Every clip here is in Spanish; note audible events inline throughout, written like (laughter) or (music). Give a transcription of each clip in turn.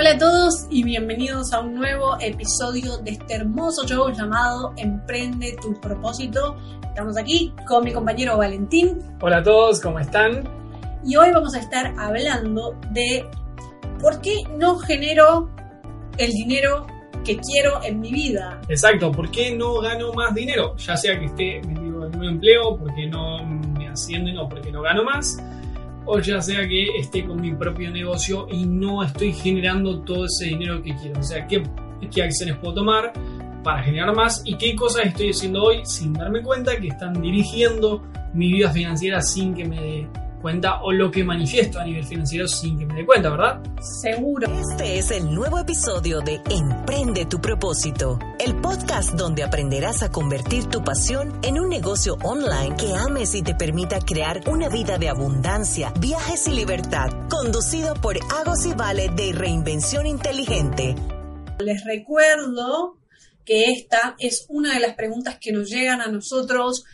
Hola a todos y bienvenidos a un nuevo episodio de este hermoso show llamado Emprende tu propósito. Estamos aquí con mi compañero Valentín. Hola a todos, ¿cómo están? Y hoy vamos a estar hablando de por qué no genero el dinero que quiero en mi vida. Exacto, ¿por qué no gano más dinero? Ya sea que esté metido en un empleo, porque no me ascienden o porque no gano más o ya sea que esté con mi propio negocio y no estoy generando todo ese dinero que quiero. O sea, qué, qué acciones puedo tomar para generar más y qué cosas estoy haciendo hoy sin darme cuenta que están dirigiendo mi vida financiera sin que me dé cuenta o lo que manifiesto a nivel financiero sin que me dé cuenta, ¿verdad? Seguro. Este es el nuevo episodio de Emprende tu propósito, el podcast donde aprenderás a convertir tu pasión en un negocio online que ames y te permita crear una vida de abundancia, viajes y libertad, conducido por Agos y Vale de Reinvención Inteligente. Les recuerdo que esta es una de las preguntas que nos llegan a nosotros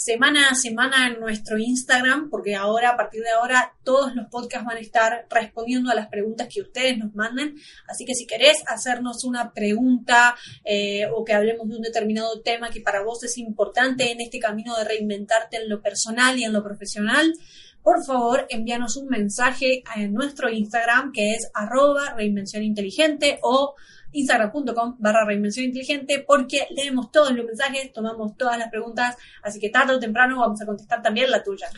semana a semana en nuestro Instagram, porque ahora, a partir de ahora, todos los podcasts van a estar respondiendo a las preguntas que ustedes nos manden. Así que si querés hacernos una pregunta eh, o que hablemos de un determinado tema que para vos es importante en este camino de reinventarte en lo personal y en lo profesional, por favor envíanos un mensaje en nuestro Instagram que es arroba reinvención inteligente o instagram.com barra reinvención inteligente porque leemos todos los mensajes, tomamos todas las preguntas, así que tarde o temprano vamos a contestar también la tuya.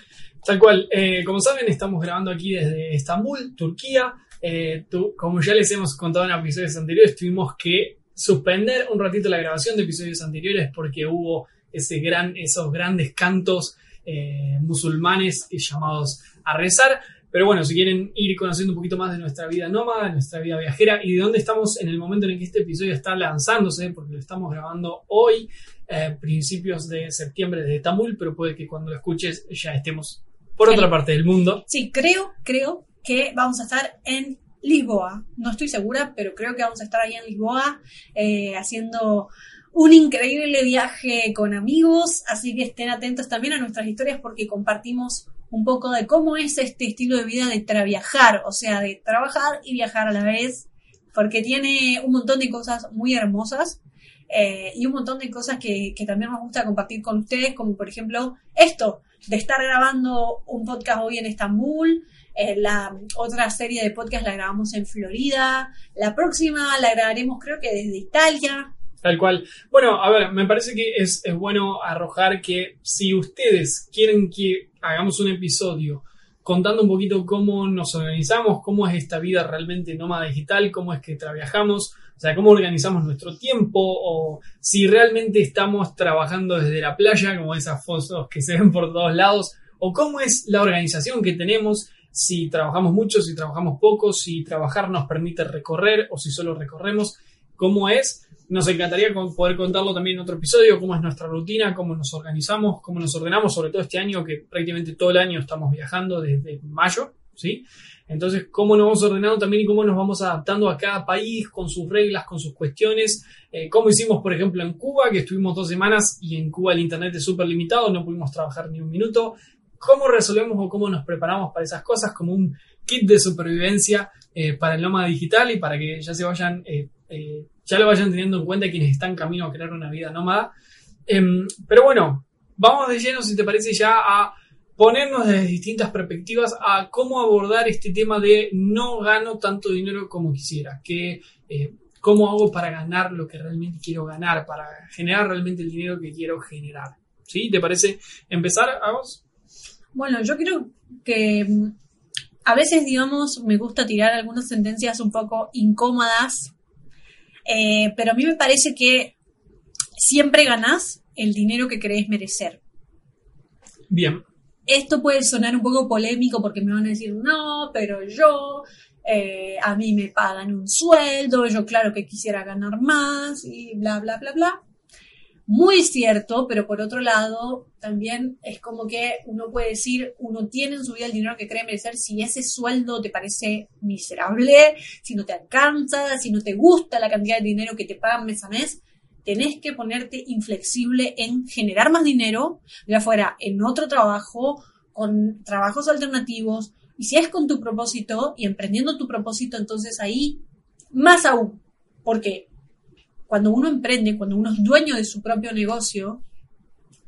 Tal cual, eh, como saben estamos grabando aquí desde Estambul, Turquía, eh, como ya les hemos contado en episodios anteriores, tuvimos que suspender un ratito la grabación de episodios anteriores porque hubo ese gran, esos grandes cantos eh, musulmanes llamados a rezar. Pero bueno, si quieren ir conociendo un poquito más de nuestra vida nómada, de nuestra vida viajera y de dónde estamos en el momento en el que este episodio está lanzándose, porque lo estamos grabando hoy, eh, principios de septiembre de Estambul, pero puede que cuando lo escuches ya estemos por otra parte del mundo. Sí, creo, creo que vamos a estar en Lisboa. No estoy segura, pero creo que vamos a estar ahí en Lisboa eh, haciendo un increíble viaje con amigos, así que estén atentos también a nuestras historias porque compartimos un poco de cómo es este estilo de vida de traviajar, o sea, de trabajar y viajar a la vez, porque tiene un montón de cosas muy hermosas eh, y un montón de cosas que, también nos gusta compartir con ustedes, como por ejemplo esto, de estar grabando un podcast hoy en Estambul, eh, la otra serie de podcast la grabamos en Florida, la próxima la grabaremos creo que desde Italia, Tal cual. Bueno, a ver, me parece que es, bueno arrojar que si ustedes quieren que hagamos un episodio contando un poquito cómo nos organizamos, cómo es esta vida realmente nómada digital, cómo es que trabajamos, o sea, cómo organizamos nuestro tiempo, o si realmente estamos trabajando desde la playa, como esas fotos que se ven por todos lados, o cómo es la organización que tenemos, si trabajamos mucho, si trabajamos poco, si trabajar nos permite recorrer o si solo recorremos, cómo es nos encantaría poder contarlo también en otro episodio, cómo es nuestra rutina, cómo nos organizamos, cómo nos ordenamos, sobre todo este año que prácticamente todo el año estamos viajando desde mayo, ¿sí? Entonces, cómo nos vamos ordenando también y cómo nos vamos adaptando a cada país con sus reglas, con sus cuestiones. Eh, cómo hicimos, por ejemplo, en Cuba, que estuvimos dos semanas y en Cuba el internet es súper limitado, no pudimos trabajar ni un minuto. ¿Cómo resolvemos o cómo nos preparamos para esas cosas? Como un kit de supervivencia eh, para el nómada digital y para que ya se vayan eh, ya lo vayan teniendo en cuenta quienes están camino a crear una vida nómada. Em, pero bueno, vamos de lleno, si te parece, ya a ponernos desde distintas perspectivas a cómo abordar este tema de no gano tanto dinero como quisiera, que eh, cómo hago para ganar lo que realmente quiero ganar, para generar realmente el dinero que quiero generar. ¿Sí? ¿Te parece empezar, a vos? Bueno, yo creo que mm, a veces, digamos, me gusta tirar algunas sentencias un poco incómodas eh, pero a mí me parece que siempre ganás el dinero que crees merecer. Bien. Esto puede sonar un poco polémico porque me van a decir, no, pero yo, eh, a mí me pagan un sueldo, yo claro que quisiera ganar más y bla, bla, bla, bla muy cierto, pero por otro lado, también es como que uno puede decir, uno tiene en su vida el dinero que cree merecer si ese sueldo te parece miserable, si no te alcanza, si no te gusta la cantidad de dinero que te pagan mes a mes, tenés que ponerte inflexible en generar más dinero, ya fuera en otro trabajo, con trabajos alternativos, y si es con tu propósito y emprendiendo tu propósito, entonces ahí Más aún, porque cuando uno emprende, cuando uno es dueño de su propio negocio,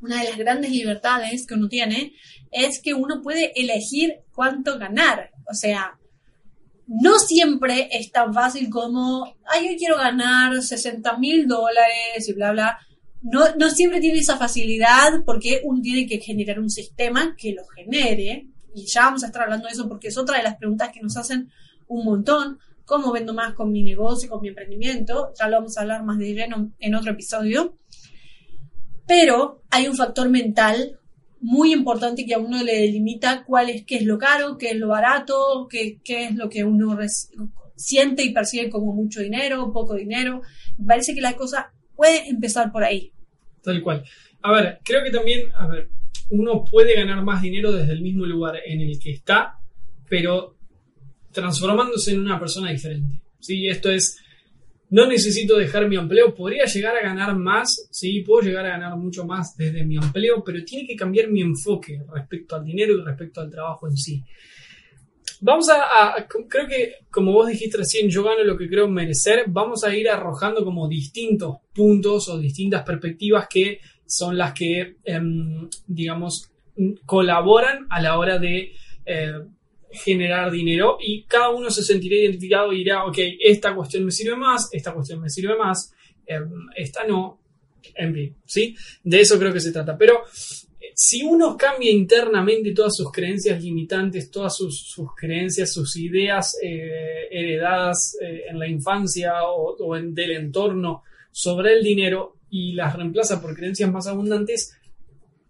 una de las grandes libertades que uno tiene es que uno puede elegir cuánto ganar. O sea, no siempre es tan fácil como, ay, yo quiero ganar 60 mil dólares y bla, bla. No, no siempre tiene esa facilidad porque uno tiene que generar un sistema que lo genere. Y ya vamos a estar hablando de eso porque es otra de las preguntas que nos hacen un montón. ¿Cómo vendo más con mi negocio, con mi emprendimiento? Ya lo vamos a hablar más de lleno en otro episodio. Pero hay un factor mental muy importante que a uno le delimita cuál es, qué es lo caro, qué es lo barato, qué, qué es lo que uno siente y percibe como mucho dinero, poco dinero. Parece que la cosa puede empezar por ahí. Tal cual. A ver, creo que también, a ver, uno puede ganar más dinero desde el mismo lugar en el que está, pero transformándose en una persona diferente. ¿sí? Esto es, no necesito dejar mi empleo, podría llegar a ganar más, sí, puedo llegar a ganar mucho más desde mi empleo, pero tiene que cambiar mi enfoque respecto al dinero y respecto al trabajo en sí. Vamos a, creo que como vos dijiste recién, yo gano lo que creo merecer, vamos a ir arrojando como distintos puntos o distintas perspectivas que son las que, em, digamos, colaboran a la hora de eh, generar dinero y cada uno se sentirá identificado y dirá, ok, esta cuestión me sirve más, esta cuestión me sirve más, em, esta no, en fin, ¿sí? De eso creo que se trata. Pero eh, si uno cambia internamente todas sus creencias limitantes, todas sus, creencias, sus ideas eh, heredadas eh, en la infancia o, del entorno sobre el dinero y las reemplaza por creencias más abundantes,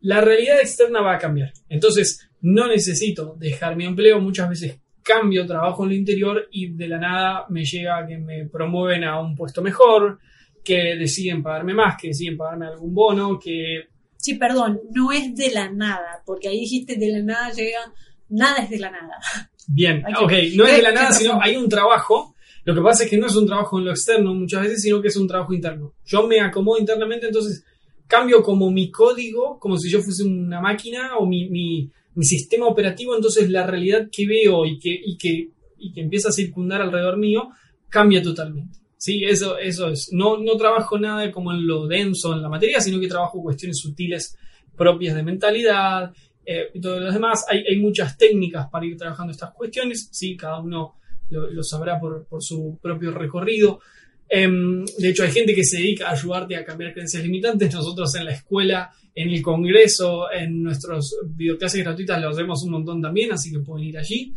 la realidad externa va a cambiar. Entonces, no necesito dejar mi empleo, muchas veces cambio trabajo en el interior y de la nada me llega que me promueven a un puesto mejor, que deciden pagarme más, que deciden pagarme algún bono, que... Sí, perdón, no es de la nada, porque ahí dijiste de la nada llega, nada es de la nada. Bien, ok, no es de la nada, sino hay un trabajo. Lo que pasa es que no es un trabajo en lo externo muchas veces, sino que es un trabajo interno. Yo me acomodo internamente, entonces cambio como mi código, como si yo fuese una máquina o mi, mi, mi sistema operativo, entonces la realidad que veo y que, y que, y que empieza a circundar alrededor mío cambia totalmente. Sí, eso, eso es. No, no trabajo nada como en lo denso en la materia, sino que trabajo cuestiones sutiles propias de mentalidad eh, y todo lo demás. Hay, hay, muchas técnicas para ir trabajando estas cuestiones, sí, cada uno lo, sabrá por, por, su propio recorrido. Em, de hecho, hay gente que se dedica a ayudarte a cambiar creencias limitantes. Nosotros en la escuela, en el congreso, en nuestros videoclases gratuitas lo hacemos un montón también, así que pueden ir allí.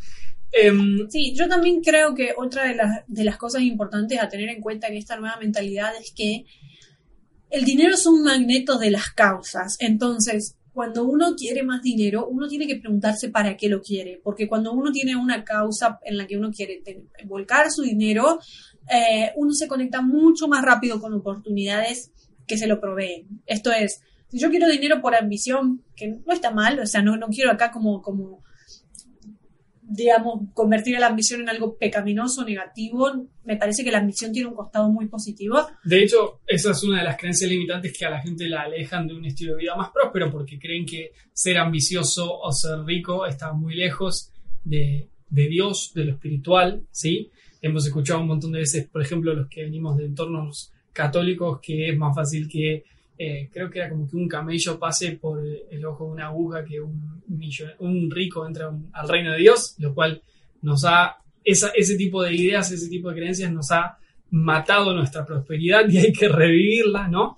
Em, sí, yo también creo que otra de las, de las cosas importantes a tener en cuenta en esta nueva mentalidad es que el dinero es un magneto de las causas. Entonces, cuando uno quiere más dinero, uno tiene que preguntarse para qué lo quiere, porque cuando uno tiene una causa en la que uno quiere volcar su dinero, eh, uno se conecta mucho más rápido con oportunidades que se lo proveen. Esto es, si yo quiero dinero por ambición, que no está mal, o sea, no, no quiero acá como, como, digamos, convertir la ambición en algo pecaminoso, negativo, me parece que la ambición tiene un costado muy positivo. De hecho, esa es una de las creencias limitantes que a la gente la alejan de un estilo de vida más próspero, porque creen que ser ambicioso o ser rico está muy lejos de, de Dios, de lo espiritual, ¿sí? hemos escuchado un montón de veces, por ejemplo, los que venimos de entornos católicos, que es más fácil que, eh, creo que era como que un camello pase por el ojo de una aguja que un, un rico entra al reino de Dios, lo cual nos ha, esa, ese tipo de ideas, ese tipo de creencias nos ha matado nuestra prosperidad y hay que revivirla, ¿no?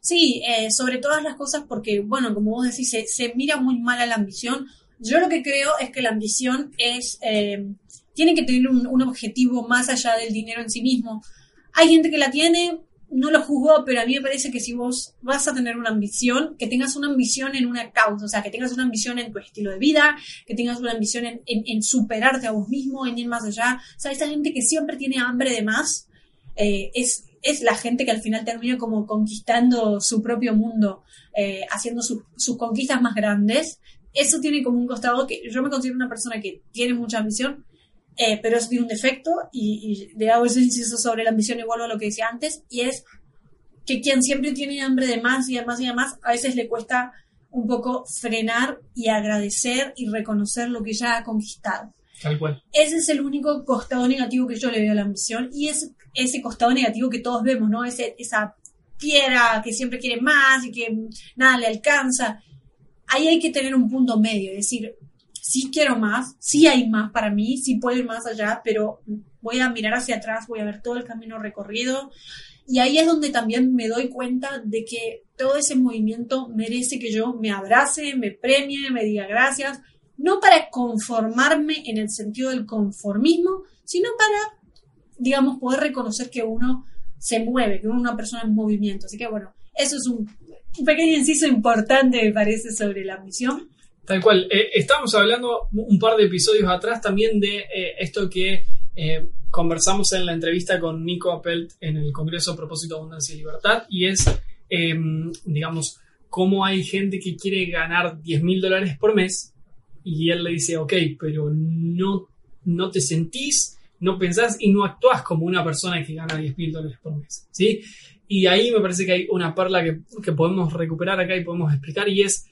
Sí, eh, sobre todas las cosas porque, bueno, como vos decís, se, se, mira muy mal a la ambición. Yo lo que creo es que la ambición es... Eh, tiene que tener un, objetivo más allá del dinero en sí mismo. Hay gente que la tiene, no lo juzgo, pero a mí me parece que si vos vas a tener una ambición, que tengas una ambición en una causa, o sea, que tengas una ambición en tu estilo de vida, que tengas una ambición en, superarte a vos mismo, en ir más allá. O sea, esa gente que siempre tiene hambre de más, eh, es, es la gente que al final termina como conquistando su propio mundo, eh, haciendo sus conquistas más grandes. Eso tiene como un costado que yo me considero una persona que tiene mucha ambición, eh, pero eso tiene un defecto y, y de hago ese inciso sobre la ambición igual a lo que decía antes, y es que quien siempre tiene hambre de más y de más y de más, a veces le cuesta un poco frenar y agradecer y reconocer lo que ya ha conquistado. Tal cual. Ese es el único costado negativo que yo le veo a la ambición y es ese costado negativo que todos vemos, ¿no? Ese, esa fiera que siempre quiere más y que nada le alcanza. Ahí hay que tener un punto medio, es decir, sí quiero más, sí hay más para mí, sí puedo ir más allá, pero voy a mirar hacia atrás, voy a ver todo el camino recorrido. Y ahí es donde también me doy cuenta de que todo ese movimiento merece que yo me abrace, me premie, me diga gracias, no para conformarme en el sentido del conformismo, sino para, digamos, poder reconocer que uno se mueve, que uno es una persona en movimiento. Así que bueno, eso es un, pequeño inciso importante, me parece, sobre la misión. Tal cual. Eh, estamos hablando un par de episodios atrás también de eh, esto que eh, conversamos en la entrevista con Nico Appelt en el Congreso Propósito, Abundancia y Libertad, y es, em, digamos, cómo hay gente que quiere ganar 10 mil dólares por mes y él le dice, ok, pero no, no te sentís, no pensás y no actuás como una persona que gana 10 mil dólares por mes, ¿sí? Y ahí me parece que hay una perla que, que podemos recuperar acá y podemos explicar y es,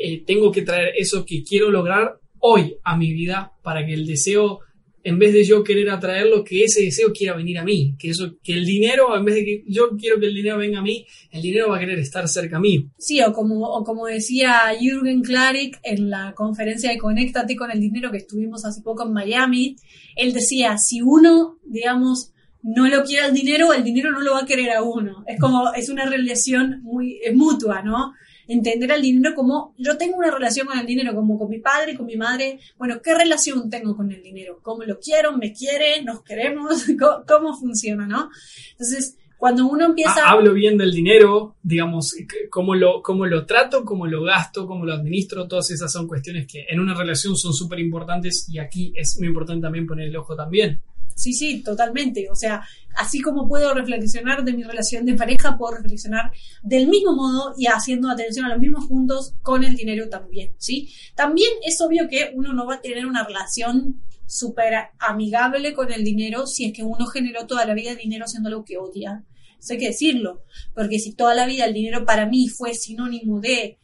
eh, tengo que traer eso que quiero lograr hoy a mi vida para que el deseo en vez de yo querer atraerlo, que ese deseo quiera venir a mí, que eso, que el dinero, en vez de que yo quiero que el dinero venga a mí, el dinero va a querer estar cerca a mí. Sí, o como, o como decía Jürgen Klarik en la conferencia de Conéctate con el dinero que estuvimos hace poco en Miami, él decía, si uno, digamos, no lo quiere el dinero, el dinero no lo va a querer a uno. Es como, es una relación muy mutua, ¿no? Entender al dinero como yo tengo una relación con el dinero, como con mi padre, con mi madre. Bueno, ¿qué relación tengo con el dinero? ¿Cómo lo quiero? ¿Me quiere? ¿Nos queremos? (laughs) ¿Cómo, funciona? ¿no? Entonces, cuando uno empieza... Hablo bien del dinero, digamos, cómo lo, cómo lo trato, cómo lo gasto, cómo lo administro, todas esas son cuestiones que en una relación son súper importantes y aquí es muy importante también poner el ojo también. Sí, sí, totalmente. O sea, así como puedo reflexionar de mi relación de pareja, puedo reflexionar del mismo modo y haciendo atención a los mismos puntos con el dinero también, ¿sí? También es obvio que uno no va a tener una relación súper amigable con el dinero si es que uno generó toda la vida dinero haciendo lo que odia. Eso hay que decirlo, porque si toda la vida el dinero para mí fue sinónimo de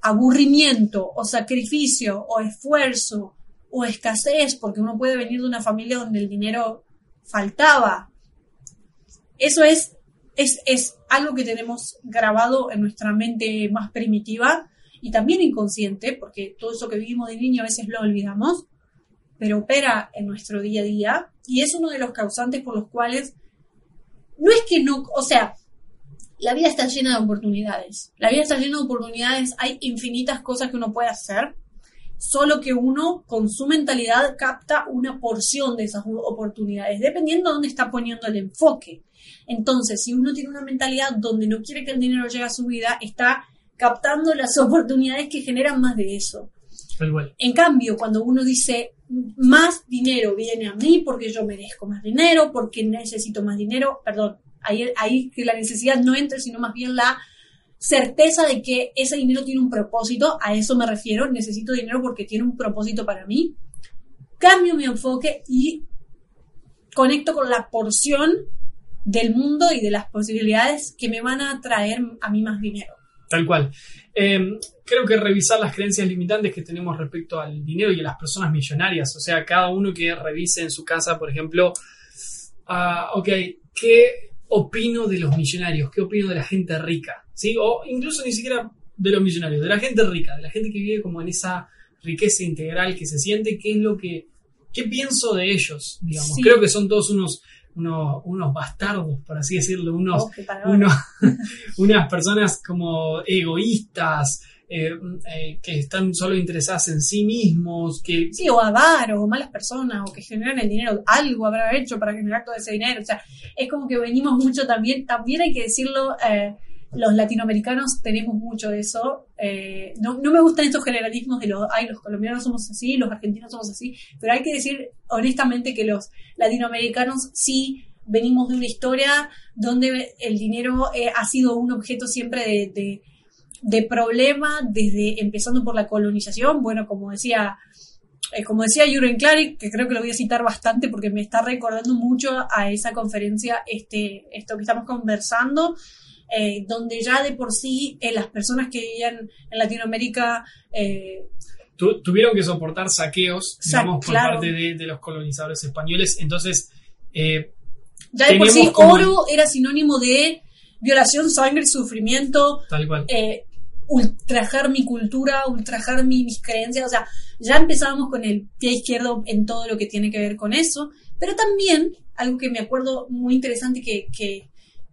aburrimiento o sacrificio o esfuerzo o escasez, porque uno puede venir de una familia donde el dinero faltaba. Eso es, es, es algo que tenemos grabado en nuestra mente más primitiva y también inconsciente, porque todo eso que vivimos de niño a veces lo olvidamos, pero opera en nuestro día a día y es uno de los causantes por los cuales no es que no, o sea, la vida está llena de oportunidades. La vida está llena de oportunidades, hay infinitas cosas que uno puede hacer solo que uno con su mentalidad capta una porción de esas oportunidades, dependiendo de dónde está poniendo el enfoque. Entonces, si uno tiene una mentalidad donde no quiere que el dinero llegue a su vida, está captando las oportunidades que generan más de eso. En cambio, cuando uno dice más dinero viene a mí porque yo merezco más dinero, porque necesito más dinero, perdón, ahí, ahí que la necesidad no entra, sino más bien la certeza de que ese dinero tiene un propósito, a eso me refiero, necesito dinero porque tiene un propósito para mí, cambio mi enfoque y conecto con la porción del mundo y de las posibilidades que me van a traer a mí más dinero. Tal cual. Em, creo que revisar las creencias limitantes que tenemos respecto al dinero y a las personas millonarias, o sea, cada uno que revise en su casa, por ejemplo, ah, ok, ¿qué opino de los millonarios? ¿Qué opino de la gente rica? ¿Sí? O incluso ni siquiera de los millonarios, de la gente rica, de la gente que vive como en esa riqueza integral que se siente, qué es lo que, qué pienso de ellos, digamos. Creo que son todos unos, unos, bastardos, por así decirlo, unos, (laughs) unas personas como egoístas, eh, eh, que están solo interesadas en sí mismos, que... Sí, o avaros, o malas personas, o que generan el dinero, algo habrá hecho para generar todo ese dinero, o sea, es como que venimos mucho también, también hay que decirlo, eh, los latinoamericanos tenemos mucho de eso. Eh, no, me gustan estos generalismos de los, ay, los colombianos somos así, los argentinos somos así, pero hay que decir honestamente que los latinoamericanos sí venimos de una historia donde el dinero eh, ha sido un objeto siempre de, de, problema, desde empezando por la colonización, bueno, como decía... Eh, como decía Jürgen Klarik, que creo que lo voy a citar bastante porque me está recordando mucho a esa conferencia este, esto que estamos conversando, eh, donde ya de por sí eh, las personas que vivían en Latinoamérica... Eh, tuvieron que soportar saqueos, digamos, por claro. parte de, de los colonizadores españoles. Entonces, Ya de por sí, como- oro era sinónimo de violación, sangre, sufrimiento, tal cual. ultrajar mi cultura, ultrajar mi- mis creencias. O sea, ya empezábamos con el pie izquierdo en todo lo que tiene que ver con eso. Pero también, algo que me acuerdo muy interesante que, que,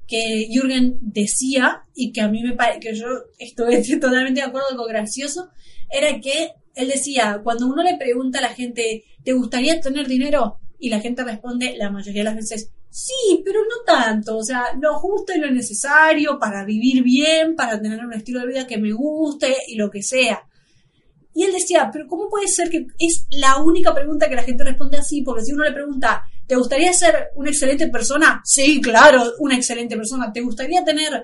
que Jürgen decía y que a mí me parece que yo estuve (laughs) totalmente de acuerdo, algo gracioso, era que él decía, cuando uno le pregunta a la gente, ¿te gustaría tener dinero? Y la gente responde la mayoría de las veces, sí, pero no tanto, o sea, lo justo y lo necesario para vivir bien, para tener un estilo de vida que me guste y lo que sea. Y él decía, pero ¿cómo puede ser que es la única pregunta que la gente responde así? Porque si uno le pregunta, ¿te gustaría ser una excelente persona? Sí, claro, una excelente persona. ¿Te gustaría tener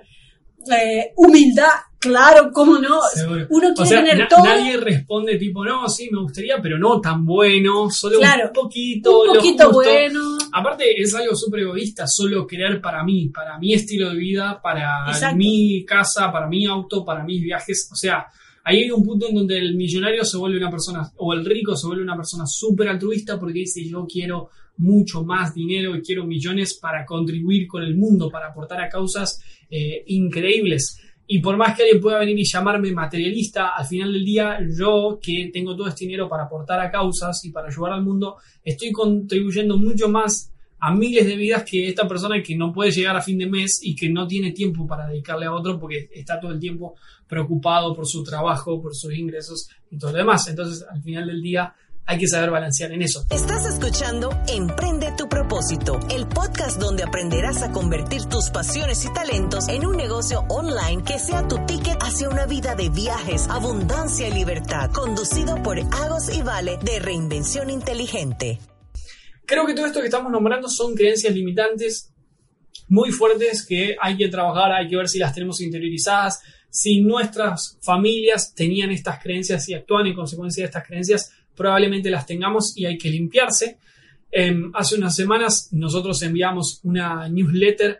eh, humildad? Claro, ¿cómo no? Seguro. Uno O quiere sea, tener na- todo. nadie responde tipo, no, sí, me gustaría, pero no tan bueno, solo Claro. un poquito, un lo poquito justo. bueno. Aparte es algo súper egoísta, solo crear para mí, para mi estilo de vida, para Exacto. mi casa, para mi auto, para mis viajes. O sea, ahí hay un punto en donde el millonario se vuelve una persona, o el rico se vuelve una persona súper altruista porque dice yo quiero mucho más dinero y quiero millones para contribuir con el mundo, para aportar a causas eh, increíbles. Y por más que alguien pueda venir y llamarme materialista, al final del día yo que tengo todo este dinero para aportar a causas y para ayudar al mundo, estoy contribuyendo mucho más a miles de vidas que esta persona que no puede llegar a fin de mes y que no tiene tiempo para dedicarle a otro porque está todo el tiempo preocupado por su trabajo, por sus ingresos y todo lo demás. Entonces, al final del día, hay que saber balancear en eso. Estás escuchando Emprende tu propósito, el podcast donde aprenderás a convertir tus pasiones y talentos en un negocio online que sea tu ticket hacia una vida de viajes, abundancia y libertad, conducido por Agos y Vale de Reinvención Inteligente. Creo que todo esto que estamos nombrando son creencias limitantes muy fuertes que hay que trabajar, hay que ver si las tenemos interiorizadas, si nuestras familias tenían estas creencias y actúan en consecuencia de estas creencias, probablemente las tengamos y hay que limpiarse. Em, hace unas semanas nosotros enviamos una newsletter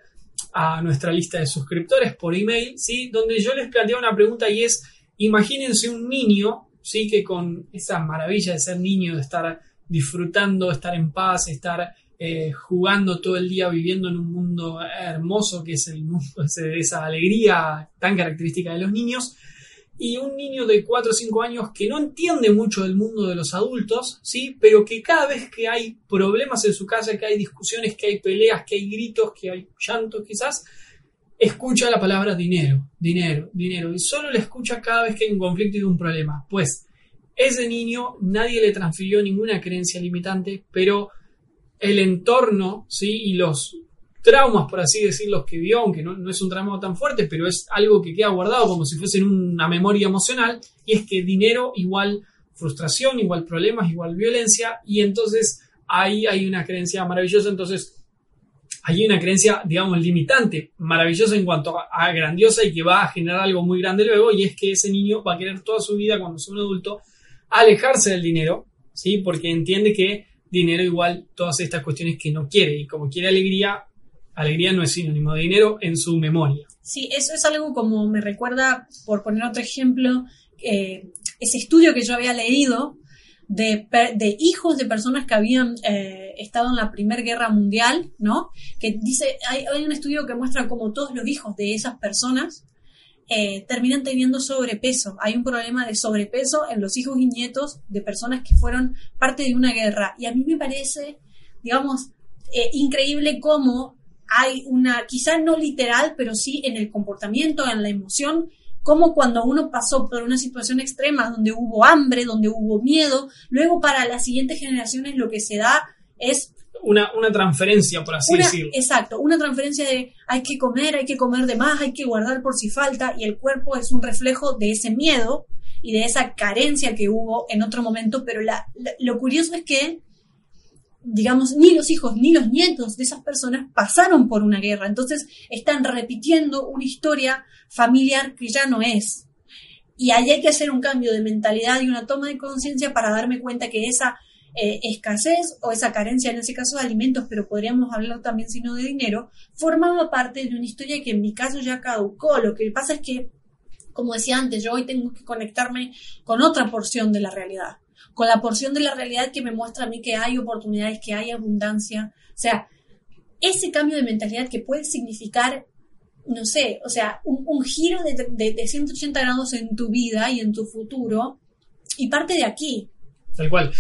a nuestra lista de suscriptores por email, ¿sí? donde yo les planteaba una pregunta y es, imagínense un niño, ¿sí? que con esa maravilla de ser niño, de estar disfrutando, estar en paz, estar eh, jugando todo el día, viviendo en un mundo hermoso que es el mundo, (laughs) esa alegría tan característica de los niños, y un niño de 4 o 5 años que no entiende mucho del mundo de los adultos, ¿sí? Pero que cada vez que hay problemas en su casa, que hay discusiones, que hay peleas, que hay gritos, que hay llanto quizás, escucha la palabra dinero, dinero, dinero, y solo la escucha cada vez que hay un conflicto y un problema. Pues ese niño nadie le transfirió ninguna creencia limitante, pero el entorno, ¿sí? Y los traumas, por así decirlo, que vio, aunque no, no es un trauma tan fuerte, pero es algo que queda guardado como si fuese una memoria emocional, y es que dinero igual frustración, igual problemas, igual violencia, y entonces ahí hay una creencia maravillosa, entonces hay una creencia, digamos, limitante, maravillosa en cuanto a, a grandiosa y que va a generar algo muy grande luego, y es que ese niño va a querer toda su vida, cuando sea un adulto, alejarse del dinero, ¿sí? Porque entiende que dinero igual todas estas cuestiones que no quiere, y como quiere alegría, alegría no es sinónimo de dinero en su memoria. Sí, eso es algo como me recuerda, por poner otro ejemplo, eh, ese estudio que yo había leído de, hijos de personas que habían eh, estado en la Primera Guerra Mundial, ¿no? Que dice, hay, un estudio que muestra cómo todos los hijos de esas personas eh, terminan teniendo sobrepeso. Hay un problema de sobrepeso en los hijos y nietos de personas que fueron parte de una guerra. Y a mí me parece, digamos, increíble cómo hay una, quizá no literal, pero sí en el comportamiento, en la emoción, como cuando uno pasó por una situación extrema donde hubo hambre, donde hubo miedo, luego para las siguientes generaciones lo que se da es Una, una transferencia, por así una, decirlo. exacto, una transferencia de hay que comer, hay que comer de más, hay que guardar por si falta, y el cuerpo es un reflejo de ese miedo y de esa carencia que hubo en otro momento, pero la- la- lo curioso es que, digamos, ni los hijos ni los nietos de esas personas pasaron por una guerra, entonces están repitiendo una historia familiar que ya no es. Y ahí hay que hacer un cambio de mentalidad y una toma de conciencia para darme cuenta que esa eh, escasez o esa carencia, en ese caso de alimentos, pero podríamos hablar también sino de dinero, formaba parte de una historia que en mi caso ya caducó. Lo que pasa es que como decía antes, yo hoy tengo que conectarme con otra porción de la realidad, con la porción de la realidad que me muestra a mí que hay oportunidades, que hay abundancia. O sea, ese cambio de mentalidad que puede significar, no sé, o sea, un, giro de, de, 180 grados en tu vida y en tu futuro, y parte de aquí. Tal cual.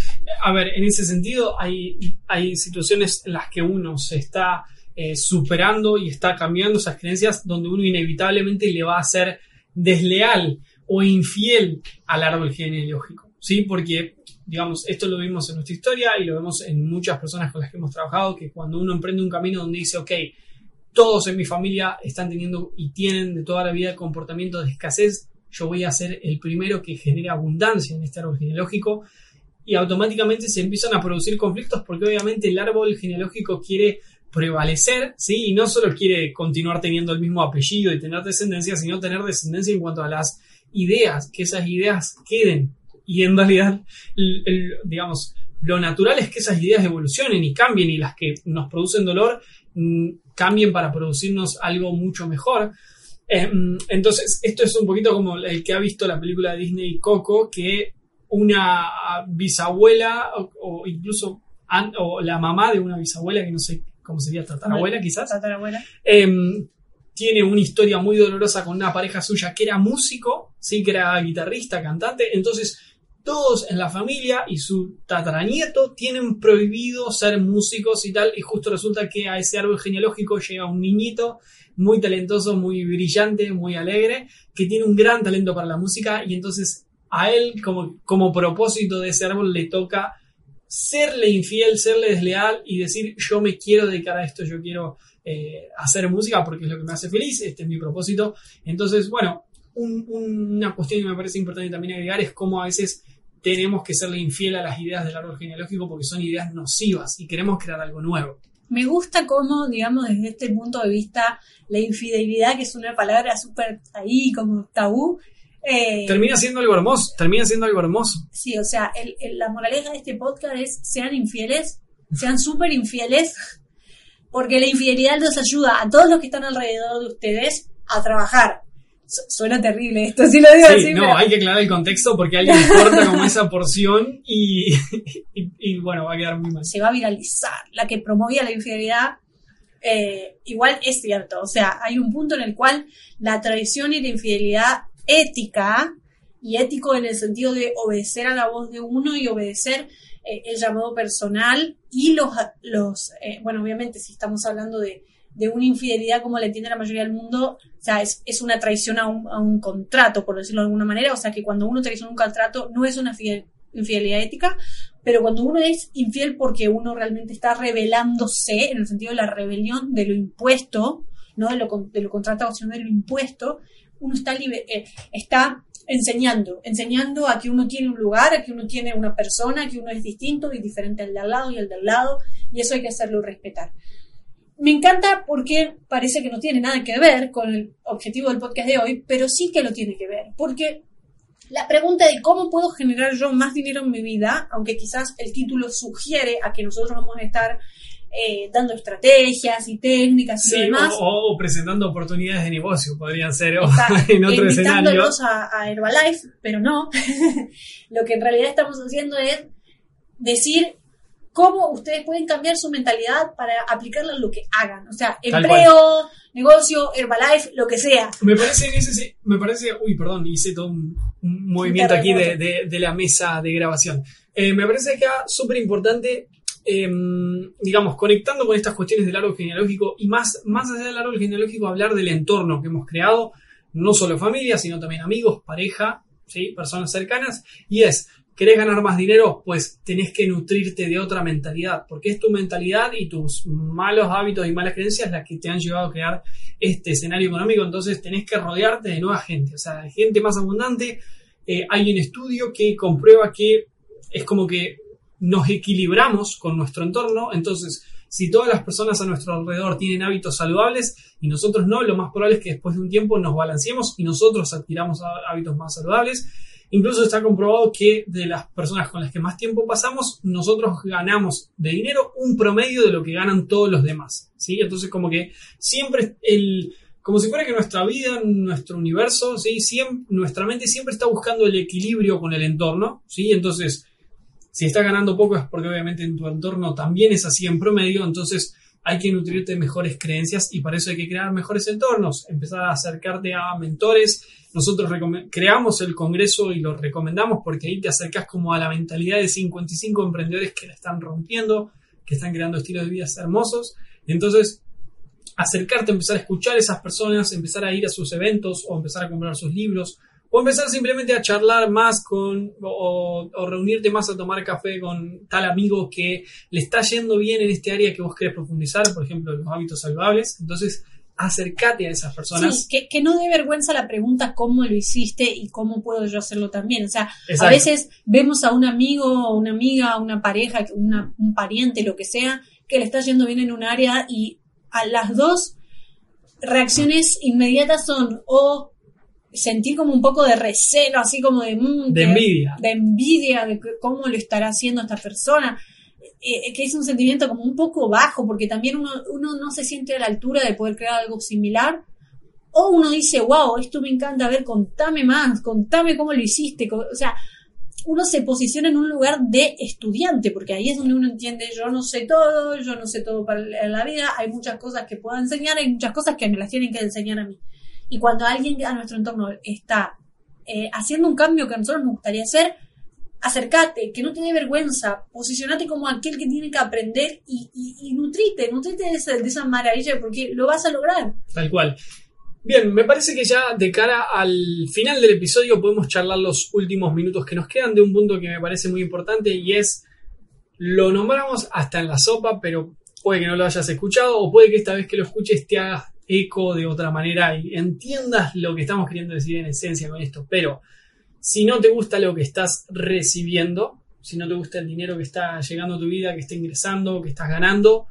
A ver, en ese sentido hay, hay situaciones en las que uno se está eh, superando y está cambiando esas creencias donde uno inevitablemente le va a hacer desleal o infiel al árbol genealógico, ¿sí? Porque, digamos, esto lo vimos en nuestra historia y lo vemos en muchas personas con las que hemos trabajado, que cuando uno emprende un camino donde dice, ok, todos en mi familia están teniendo y tienen de toda la vida comportamiento de escasez, yo voy a ser el primero que genere abundancia en este árbol genealógico y automáticamente se empiezan a producir conflictos porque obviamente el árbol genealógico quiere prevalecer, ¿sí? Y no solo quiere continuar teniendo el mismo apellido y tener descendencia, sino tener descendencia en cuanto a las ideas, que esas ideas queden. Y en realidad, digamos, lo natural es que esas ideas evolucionen y cambien y las que nos producen dolor mm, cambien para producirnos algo mucho mejor. Eh, mm, entonces, esto es un poquito como el que ha visto la película de Disney Coco, que una bisabuela o, incluso o la mamá de una bisabuela, que no sé ¿cómo sería? Tatarabuela quizás. Tatarabuela. Em, tiene una historia muy dolorosa con una pareja suya que era músico, sí, que era guitarrista, cantante. Entonces, todos en la familia y su tataranieto tienen prohibido ser músicos y tal. Y justo resulta que a ese árbol genealógico llega un niñito muy talentoso, muy brillante, muy alegre, que tiene un gran talento para la música. Y entonces a él, como, como propósito de ese árbol, le toca serle infiel, serle desleal y decir yo me quiero dedicar a esto, yo quiero eh, hacer música porque es lo que me hace feliz, este es mi propósito. Entonces, bueno, una cuestión que me parece importante también agregar es cómo a veces tenemos que serle infiel a las ideas del árbol genealógico porque son ideas nocivas y queremos crear algo nuevo. Me gusta cómo, digamos, desde este punto de vista, la infidelidad, que es una palabra súper ahí como tabú, eh, termina siendo algo hermoso, termina siendo algo hermoso. Sí, o sea, la moraleja de este podcast es sean infieles, sean súper infieles, porque la infidelidad nos ayuda a todos los que están alrededor de ustedes a trabajar. Suena terrible esto, si lo digo sí, No, hay que aclarar el contexto porque alguien (laughs) corta como esa porción y, y, bueno, va a quedar muy mal. Se va a viralizar. La que promovía la infidelidad eh, igual es cierto. O sea, hay un punto en el cual la traición y la infidelidad ética y ético en el sentido de obedecer a la voz de uno y obedecer eh, el llamado personal y los, los eh, bueno, obviamente si estamos hablando de, de, una infidelidad como la entiende la mayoría del mundo, o sea, es, es una traición a un, a un, contrato, por decirlo de alguna manera, o sea, que cuando uno traiciona un contrato no es una infidelidad ética, pero cuando uno es infiel porque uno realmente está rebelándose, en el sentido de la rebelión de lo impuesto, no de lo, de lo contratado, sino de lo impuesto, uno está, eh, está enseñando, enseñando a que uno tiene un lugar, a que uno tiene una persona, que uno es distinto y diferente al de al lado y al del lado, y eso hay que hacerlo respetar. Me encanta porque parece que no tiene nada que ver con el objetivo del podcast de hoy, pero sí que lo tiene que ver, porque la pregunta de cómo puedo generar yo más dinero en mi vida, aunque quizás el título sugiere a que nosotros vamos a estar eh, dando estrategias y técnicas y demás. O, presentando oportunidades de negocio, podrían ser (laughs) en otro escenario. A, a Herbalife, pero no. (laughs) Lo que en realidad estamos haciendo es decir cómo ustedes pueden cambiar su mentalidad para aplicarla a lo que hagan. O sea, empleo, negocio, Herbalife, lo que sea. Me parece, me parece, uy, perdón, hice todo un, movimiento aquí de, la mesa de grabación. Eh, me parece que es súper importante Em, digamos, conectando con estas cuestiones del árbol genealógico y más, más allá del árbol genealógico, hablar del entorno que hemos creado, no solo familia, sino también amigos, pareja, ¿sí? personas cercanas, y es, ¿querés ganar más dinero? Pues tenés que nutrirte de otra mentalidad, porque es tu mentalidad y tus malos hábitos y malas creencias las que te han llevado a crear este escenario económico, entonces tenés que rodearte de nueva gente, o sea, gente más abundante. Eh, hay un estudio que comprueba que es como que nos equilibramos con nuestro entorno, entonces si todas las personas a nuestro alrededor tienen hábitos saludables y nosotros no, lo más probable es que después de un tiempo nos balanceemos y nosotros adquiramos hábitos más saludables. Incluso está comprobado que de las personas con las que más tiempo pasamos, nosotros ganamos de dinero un promedio de lo que ganan todos los demás. ¿sí? Entonces como que siempre el, como si fuera que nuestra vida, nuestro universo, ¿sí? Siempre, nuestra mente siempre está buscando el equilibrio con el entorno, ¿sí? Entonces, si está ganando poco es porque obviamente en tu entorno también es así en promedio, entonces hay que nutrirte de mejores creencias y para eso hay que crear mejores entornos, empezar a acercarte a mentores. Nosotros creamos el Congreso y lo recomendamos porque ahí te acercas como a la mentalidad de 55 emprendedores que la están rompiendo, que están creando estilos de vida hermosos. Entonces, acercarte, empezar a escuchar a esas personas, empezar a ir a sus eventos o empezar a comprar sus libros o empezar simplemente a charlar más con, o, reunirte más a tomar café con tal amigo que le está yendo bien en este área que vos querés profundizar, por ejemplo, los hábitos saludables. Entonces, acércate a esas personas. Sí, que, no dé vergüenza la pregunta cómo lo hiciste y cómo puedo yo hacerlo también. O sea, a veces vemos a un amigo, una amiga, una pareja, un pariente, lo que sea, que le está yendo bien en un área y a las dos reacciones inmediatas son o sentir como un poco de recelo, así como de, mm, de envidia. De envidia de cómo lo estará haciendo esta persona. Eh, que es un sentimiento como un poco bajo, porque también uno, uno no se siente a la altura de poder crear algo similar. O uno dice, wow, esto me encanta, a ver, contame más, contame cómo lo hiciste. O sea, uno se posiciona en un lugar de estudiante, porque ahí es donde uno entiende, yo no sé todo, yo no sé todo para la vida, hay muchas cosas que puedo enseñar, hay muchas cosas que me las tienen que enseñar a mí. Y cuando alguien a nuestro entorno está eh, haciendo un cambio que a nosotros nos gustaría hacer, acércate, que no te vergüenza, posicionate como aquel que tiene que aprender y, y, nutrite, nutrite de esa, de esa maravilla porque lo vas a lograr. Tal cual. Bien, me parece que ya de cara al final del episodio podemos charlar los últimos minutos que nos quedan de un punto que me parece muy importante y es, lo nombramos hasta en la sopa, pero puede que no lo hayas escuchado o puede que esta vez que lo escuches te hagas eco de otra manera y entiendas lo que estamos queriendo decir en esencia con esto. Pero si no te gusta lo que estás recibiendo, si no te gusta el dinero que está llegando a tu vida, que está ingresando, que estás ganando,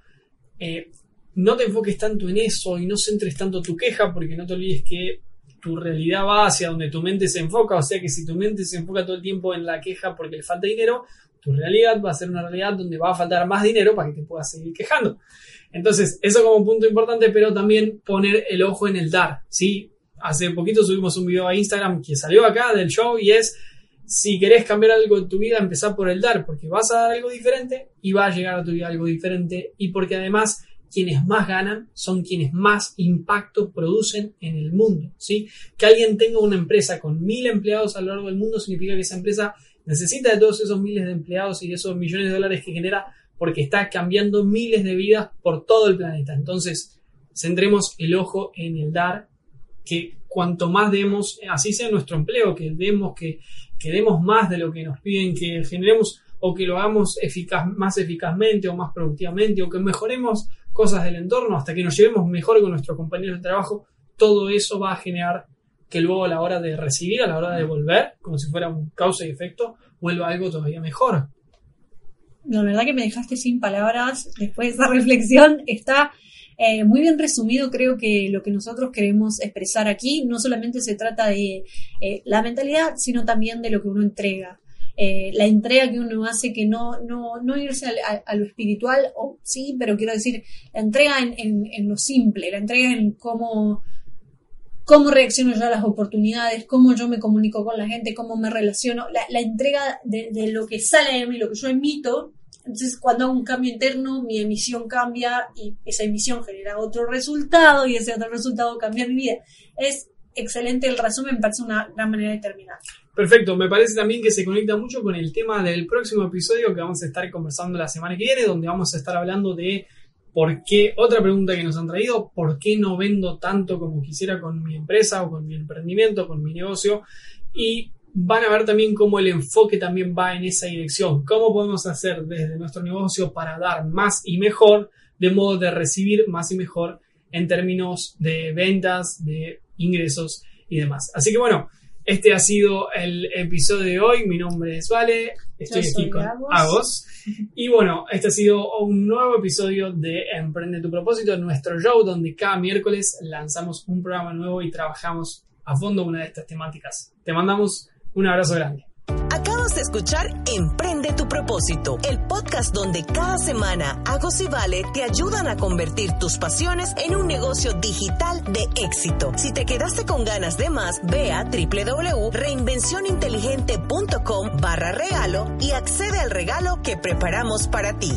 eh, no te enfoques tanto en eso y no centres tanto tu queja porque no te olvides que tu realidad va hacia donde tu mente se enfoca, o sea que si tu mente se enfoca todo el tiempo en la queja porque le falta dinero, tu realidad va a ser una realidad donde va a faltar más dinero para que te puedas seguir quejando. Entonces, eso como punto importante, pero también poner el ojo en el dar, ¿sí? Hace poquito subimos un video a Instagram que salió acá del show y es, si querés cambiar algo en tu vida, empezar por el dar, porque vas a dar algo diferente y va a llegar a tu vida algo diferente y porque además quienes más ganan son quienes más impacto producen en el mundo, ¿sí? Que alguien tenga una empresa con mil empleados a lo largo del mundo significa que esa empresa necesita de todos esos miles de empleados y de esos millones de dólares que genera porque está cambiando miles de vidas por todo el planeta. Entonces, centremos el ojo en el dar, que cuanto más demos, así sea nuestro empleo, que demos, que, que demos más de lo que nos piden, que generemos o que lo hagamos más eficazmente o más productivamente, o que mejoremos cosas del entorno hasta que nos llevemos mejor con nuestros compañeros de trabajo, todo eso va a generar que luego a la hora de recibir, a la hora de devolver, como si fuera un causa y efecto, vuelva algo todavía mejor la verdad que me dejaste sin palabras después de esa (laughs) reflexión. Está eh, muy bien resumido, creo que lo que nosotros queremos expresar aquí no solamente se trata de eh, la mentalidad, sino también de lo que uno entrega. Eh, la entrega que uno hace, que no, no, no irse a, lo espiritual, o sí, pero quiero decir, la entrega en, en lo simple, la entrega en cómo cómo reacciono yo a las oportunidades, cómo yo me comunico con la gente, cómo me relaciono, la, entrega de, lo que sale de mí, lo que yo emito. Entonces, cuando hago un cambio interno, mi emisión cambia y esa emisión genera otro resultado y ese otro resultado cambia mi vida. Es excelente el resumen, me parece una gran manera de terminar. Perfecto, me parece también que se conecta mucho con el tema del próximo episodio que vamos a estar conversando la semana que viene, donde vamos a estar hablando de ¿Por qué? Otra pregunta que nos han traído, ¿por qué no vendo tanto como quisiera con mi empresa o con mi emprendimiento, con mi negocio? Y van a ver también cómo el enfoque también va en esa dirección. ¿Cómo podemos hacer desde nuestro negocio para dar más y mejor, de modo de recibir más y mejor en términos de ventas, de ingresos y demás? Así que bueno, este ha sido el episodio de hoy. Mi nombre es Vale. Estoy aquí con Agos. (laughs) Y bueno, este ha sido un nuevo episodio de Emprende tu propósito, nuestro show donde cada miércoles lanzamos un programa nuevo y trabajamos a fondo una de estas temáticas. Te mandamos un abrazo grande. Acabas de escuchar Emprende tu propósito, el podcast donde cada semana Agos y Vale te ayudan a convertir tus pasiones en un negocio digital de éxito. Si te quedaste con ganas de más, ve a www.reinvencioninteligente.com barra regalo y accede al regalo que preparamos para ti.